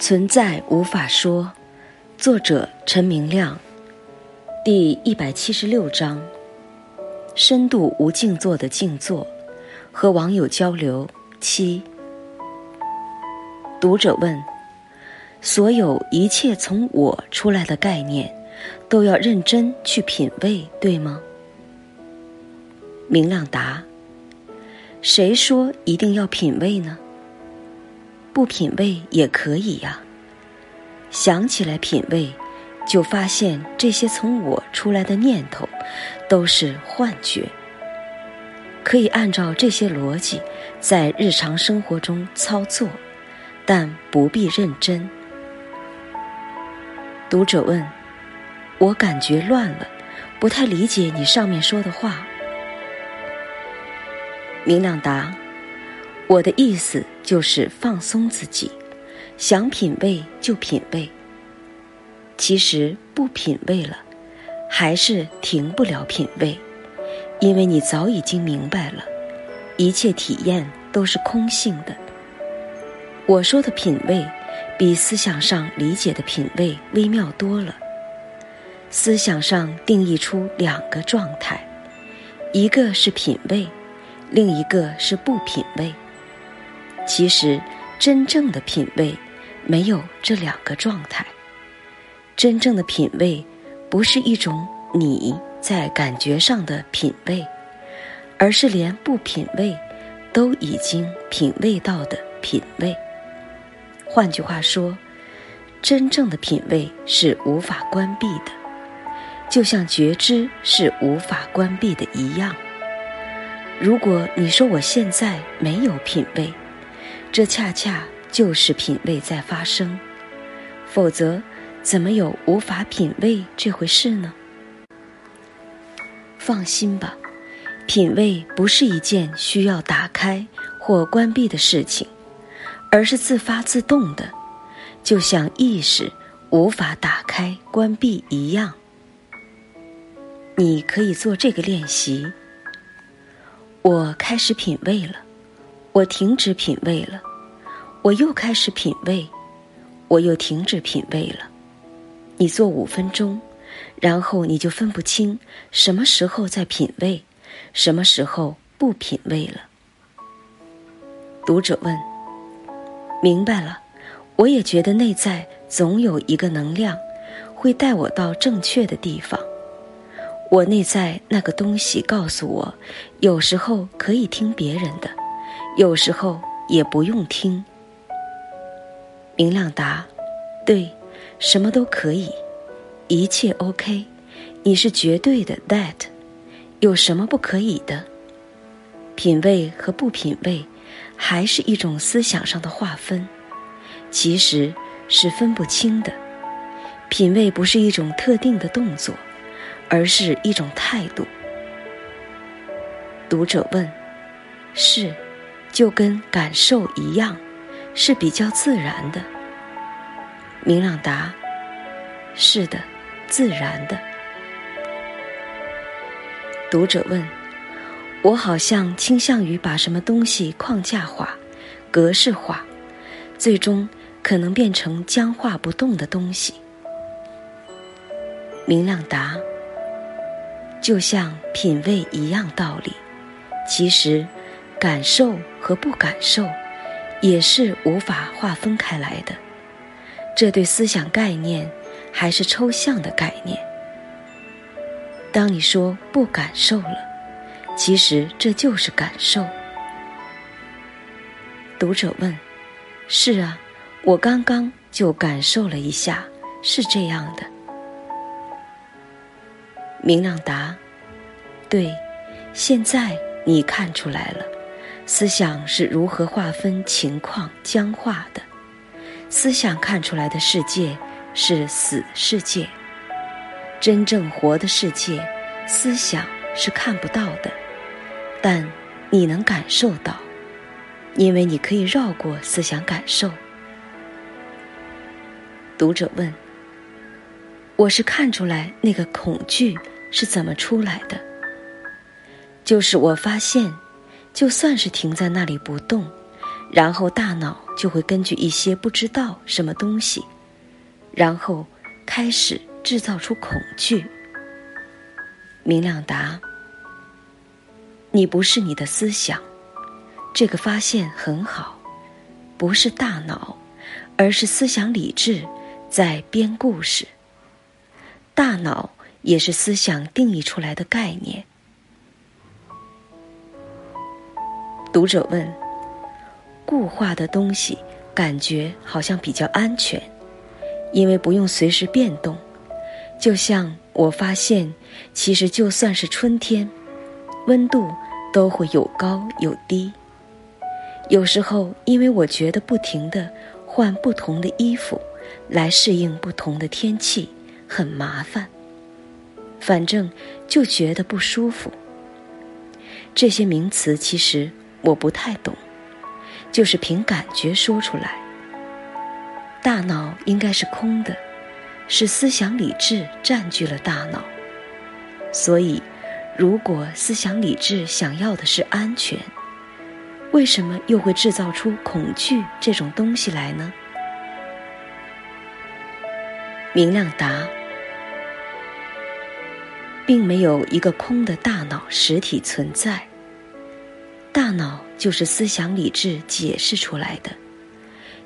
存在无法说，作者陈明亮，第一百七十六章，深度无静坐的静坐，和网友交流。七。读者问：所有一切从我出来的概念，都要认真去品味，对吗？明亮答：谁说一定要品味呢？不品味也可以呀。想起来品味，就发现这些从我出来的念头都是幻觉。可以按照这些逻辑在日常生活中操作，但不必认真。读者问：“我感觉乱了，不太理解你上面说的话。”明亮答。我的意思就是放松自己，想品味就品味。其实不品味了，还是停不了品味，因为你早已经明白了，一切体验都是空性的。我说的品味，比思想上理解的品味微妙多了。思想上定义出两个状态，一个是品味，另一个是不品味。其实，真正的品味没有这两个状态。真正的品味，不是一种你在感觉上的品味，而是连不品味都已经品味到的品味。换句话说，真正的品味是无法关闭的，就像觉知是无法关闭的一样。如果你说我现在没有品味，这恰恰就是品味在发生，否则怎么有无法品味这回事呢？放心吧，品味不是一件需要打开或关闭的事情，而是自发自动的，就像意识无法打开关闭一样。你可以做这个练习。我开始品味了。我停止品味了，我又开始品味，我又停止品味了。你做五分钟，然后你就分不清什么时候在品味，什么时候不品味了。读者问：“明白了，我也觉得内在总有一个能量，会带我到正确的地方。我内在那个东西告诉我，有时候可以听别人的。”有时候也不用听。明亮答：“对，什么都可以，一切 OK。你是绝对的 that，有什么不可以的？品味和不品味，还是一种思想上的划分，其实是分不清的。品味不是一种特定的动作，而是一种态度。”读者问：“是？”就跟感受一样，是比较自然的。明朗答：是的，自然的。读者问：我好像倾向于把什么东西框架化、格式化，最终可能变成僵化不动的东西。明亮答：就像品味一样道理，其实。感受和不感受，也是无法划分开来的。这对思想概念还是抽象的概念。当你说不感受了，其实这就是感受。读者问：“是啊，我刚刚就感受了一下，是这样的。”明亮答：“对，现在你看出来了。”思想是如何划分情况僵化的？思想看出来的世界是死世界，真正活的世界，思想是看不到的，但你能感受到，因为你可以绕过思想感受。读者问：“我是看出来那个恐惧是怎么出来的？”就是我发现。就算是停在那里不动，然后大脑就会根据一些不知道什么东西，然后开始制造出恐惧。明亮答：“你不是你的思想，这个发现很好，不是大脑，而是思想理智在编故事。大脑也是思想定义出来的概念。”读者问。固化的东西感觉好像比较安全，因为不用随时变动。就像我发现，其实就算是春天，温度都会有高有低。有时候，因为我觉得不停的换不同的衣服来适应不同的天气很麻烦，反正就觉得不舒服。这些名词其实我不太懂。就是凭感觉说出来。大脑应该是空的，是思想理智占据了大脑。所以，如果思想理智想要的是安全，为什么又会制造出恐惧这种东西来呢？明亮答：并没有一个空的大脑实体存在。大脑就是思想理智解释出来的，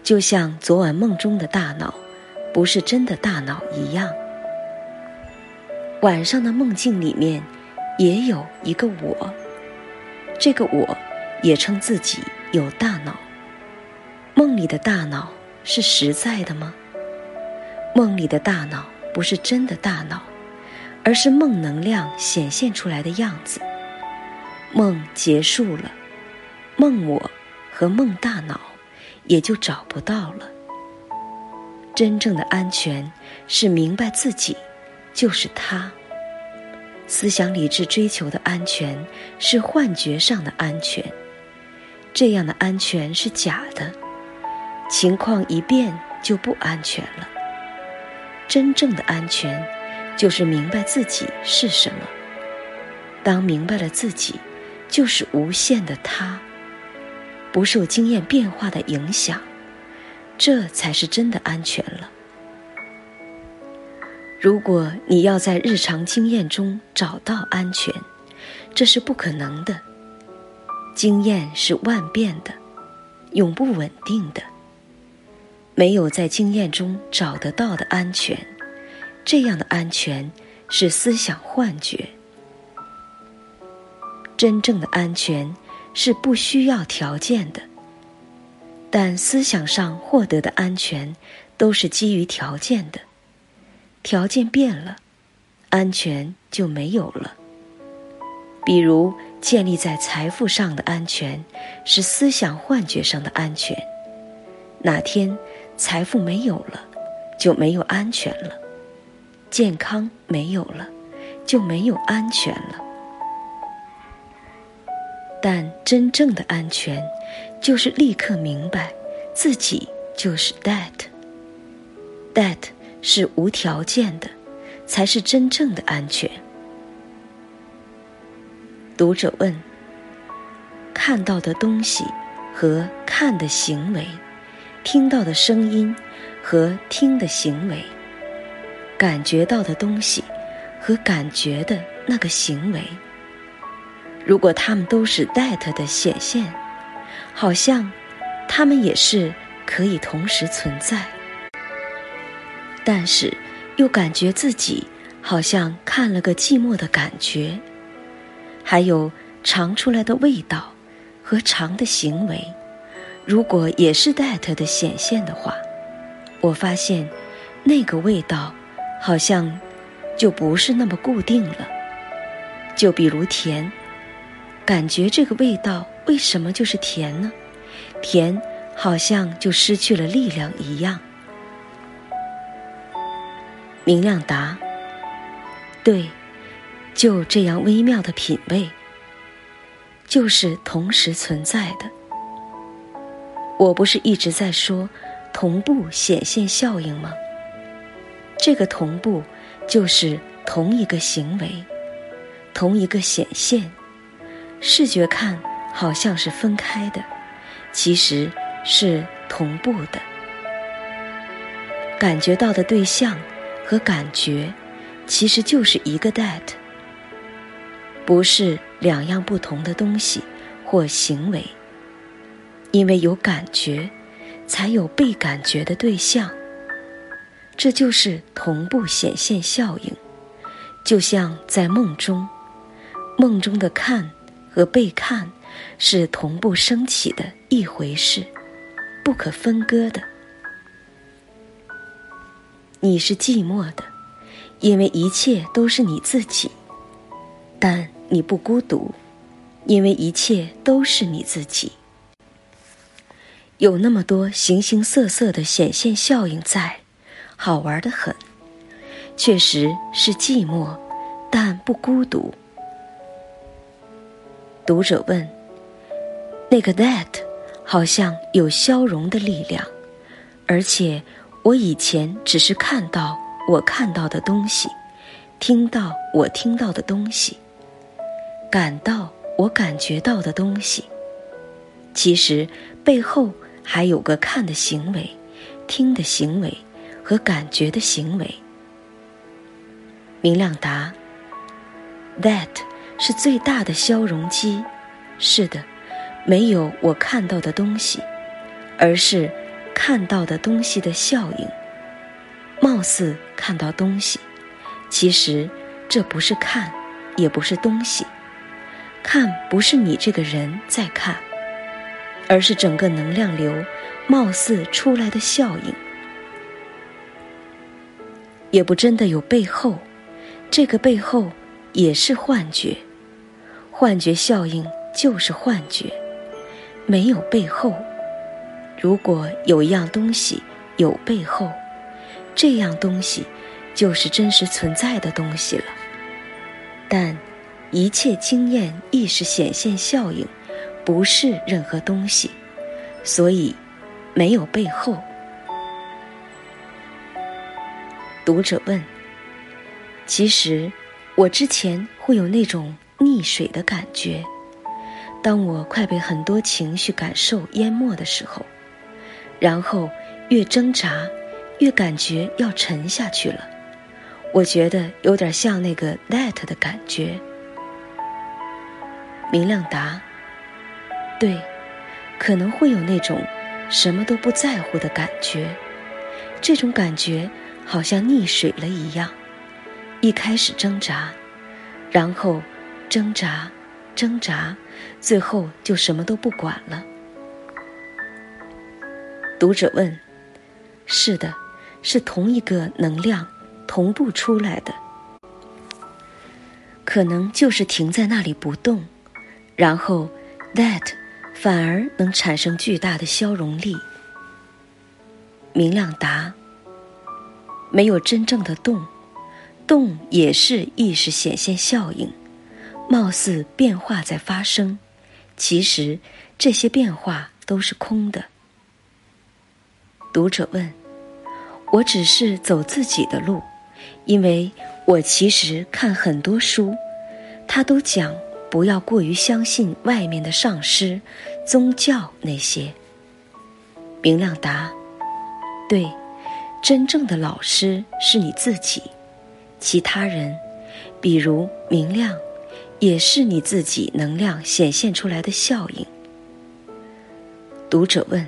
就像昨晚梦中的大脑不是真的大脑一样。晚上的梦境里面也有一个我，这个我也称自己有大脑。梦里的大脑是实在的吗？梦里的大脑不是真的大脑，而是梦能量显现出来的样子。梦结束了，梦我和梦大脑也就找不到了。真正的安全是明白自己就是他。思想理智追求的安全是幻觉上的安全，这样的安全是假的，情况一变就不安全了。真正的安全就是明白自己是什么。当明白了自己。就是无限的他，不受经验变化的影响，这才是真的安全了。如果你要在日常经验中找到安全，这是不可能的。经验是万变的，永不稳定的。没有在经验中找得到的安全，这样的安全是思想幻觉。真正的安全是不需要条件的，但思想上获得的安全都是基于条件的。条件变了，安全就没有了。比如建立在财富上的安全是思想幻觉上的安全，哪天财富没有了，就没有安全了；健康没有了，就没有安全了。但真正的安全，就是立刻明白，自己就是 that，that 是无条件的，才是真正的安全。读者问：看到的东西和看的行为，听到的声音和听的行为，感觉到的东西和感觉的那个行为。如果他们都是 that 的显现，好像他们也是可以同时存在，但是又感觉自己好像看了个寂寞的感觉，还有尝出来的味道和尝的行为，如果也是 that 的显现的话，我发现那个味道好像就不是那么固定了，就比如甜。感觉这个味道为什么就是甜呢？甜好像就失去了力量一样。明亮答：对，就这样微妙的品味，就是同时存在的。我不是一直在说同步显现效应吗？这个同步就是同一个行为，同一个显现。视觉看好像是分开的，其实是同步的。感觉到的对象和感觉，其实就是一个 that，不是两样不同的东西或行为。因为有感觉，才有被感觉的对象。这就是同步显现效应，就像在梦中，梦中的看和被看是同步升起的一回事，不可分割的。你是寂寞的，因为一切都是你自己；但你不孤独，因为一切都是你自己。有那么多形形色色的显现效应在，好玩的很。确实是寂寞，但不孤独。读者问：“那个 that 好像有消融的力量，而且我以前只是看到我看到的东西，听到我听到的东西，感到我感觉到的东西。其实背后……”还有个看的行为、听的行为和感觉的行为。明亮答：“That 是最大的消融机。是的，没有我看到的东西，而是看到的东西的效应。貌似看到东西，其实这不是看，也不是东西。看不是你这个人在看。”而是整个能量流，貌似出来的效应，也不真的有背后，这个背后也是幻觉，幻觉效应就是幻觉，没有背后。如果有一样东西有背后，这样东西就是真实存在的东西了。但一切经验意识显现效应。不是任何东西，所以没有背后。读者问：“其实我之前会有那种溺水的感觉，当我快被很多情绪感受淹没的时候，然后越挣扎，越感觉要沉下去了。我觉得有点像那个 that 的感觉。”明亮答。对，可能会有那种什么都不在乎的感觉，这种感觉好像溺水了一样。一开始挣扎，然后挣扎，挣扎，最后就什么都不管了。读者问：“是的，是同一个能量同步出来的，可能就是停在那里不动，然后 that。”反而能产生巨大的消融力。明亮答：没有真正的动，动也是意识显现效应，貌似变化在发生，其实这些变化都是空的。读者问：我只是走自己的路，因为我其实看很多书，他都讲。不要过于相信外面的上师、宗教那些。明亮答：对，真正的老师是你自己，其他人，比如明亮，也是你自己能量显现出来的效应。读者问：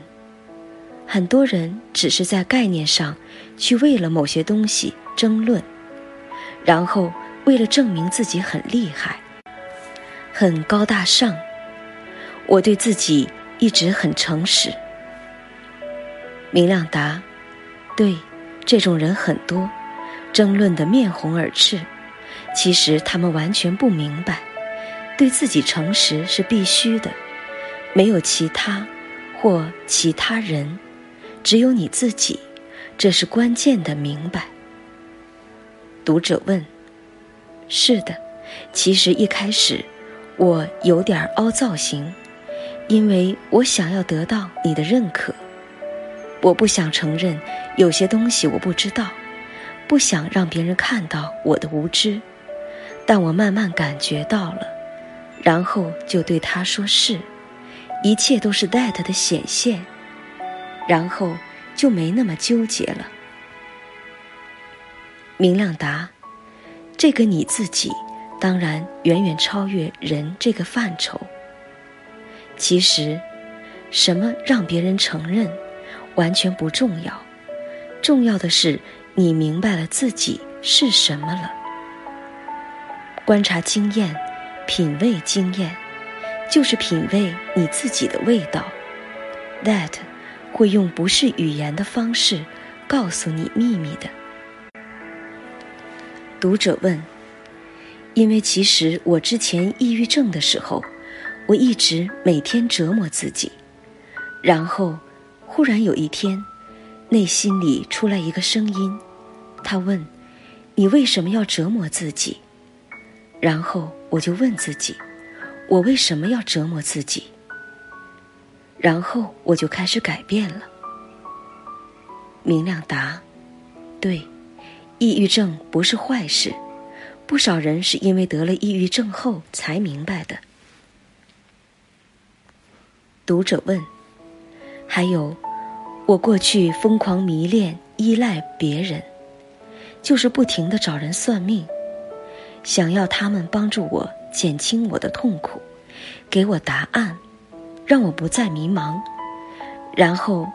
很多人只是在概念上去为了某些东西争论，然后为了证明自己很厉害。很高大上，我对自己一直很诚实。明亮答：对，这种人很多，争论的面红耳赤。其实他们完全不明白，对自己诚实是必须的，没有其他或其他人，只有你自己，这是关键的明白。读者问：是的，其实一开始。我有点凹造型，因为我想要得到你的认可。我不想承认有些东西我不知道，不想让别人看到我的无知。但我慢慢感觉到了，然后就对他说是，一切都是 that 的显现，然后就没那么纠结了。明亮答：这个你自己，当然远远超越人这个范畴。其实，什么让别人承认，完全不重要，重要的是你明白了自己是什么了。观察经验，品味经验。就是品味你自己的味道，that 会用不是语言的方式告诉你秘密的。读者问：因为其实我之前抑郁症的时候，我一直每天折磨自己，然后忽然有一天，内心里出来一个声音，他问：你为什么要折磨自己？然后我就问自己。我为什么要折磨自己？然后我就开始改变了。明亮答：对，抑郁症不是坏事。不少人是因为得了抑郁症后才明白的。读者问：还有，我过去疯狂迷恋、依赖别人，就是不停的找人算命，想要他们帮助我。减轻我的痛苦，给我答案，让我不再迷茫。然后，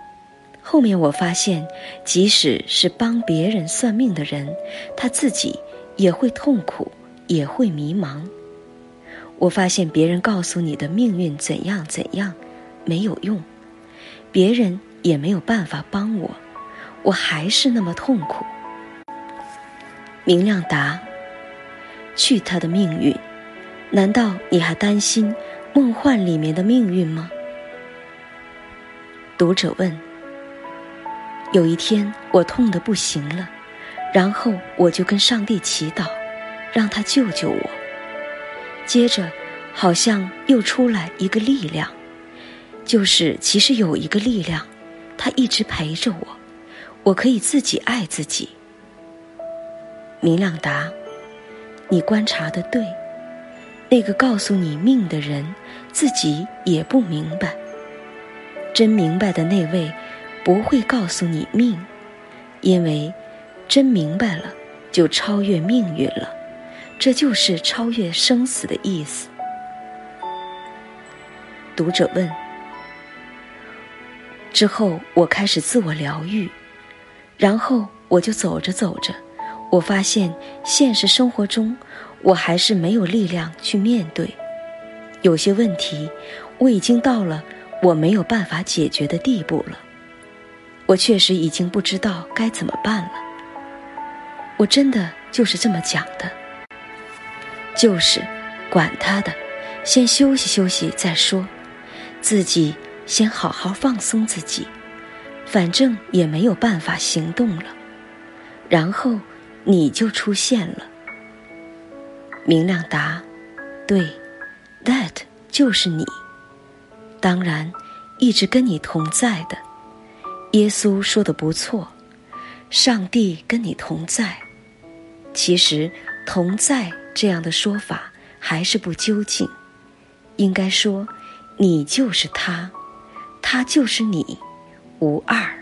后面我发现，即使是帮别人算命的人，他自己也会痛苦，也会迷茫。我发现别人告诉你的命运怎样怎样，没有用，别人也没有办法帮我，我还是那么痛苦。明亮答：去他的命运。难道你还担心梦幻里面的命运吗？读者问。有一天我痛得不行了，然后我就跟上帝祈祷，让他救救我。接着，好像又出来一个力量，就是其实有一个力量，他一直陪着我，我可以自己爱自己。明亮答：你观察的对。那个告诉你命的人，自己也不明白。真明白的那位，不会告诉你命，因为真明白了，就超越命运了。这就是超越生死的意思。读者问：之后我开始自我疗愈，然后我就走着走着，我发现现实生活中。我还是没有力量去面对，有些问题我已经到了我没有办法解决的地步了。我确实已经不知道该怎么办了。我真的就是这么讲的，就是管他的，先休息休息再说，自己先好好放松自己，反正也没有办法行动了。然后你就出现了。明亮答：“对，that 就是你。当然，一直跟你同在的。耶稣说的不错，上帝跟你同在。其实‘同在’这样的说法还是不究竟，应该说，你就是他，他就是你，无二。”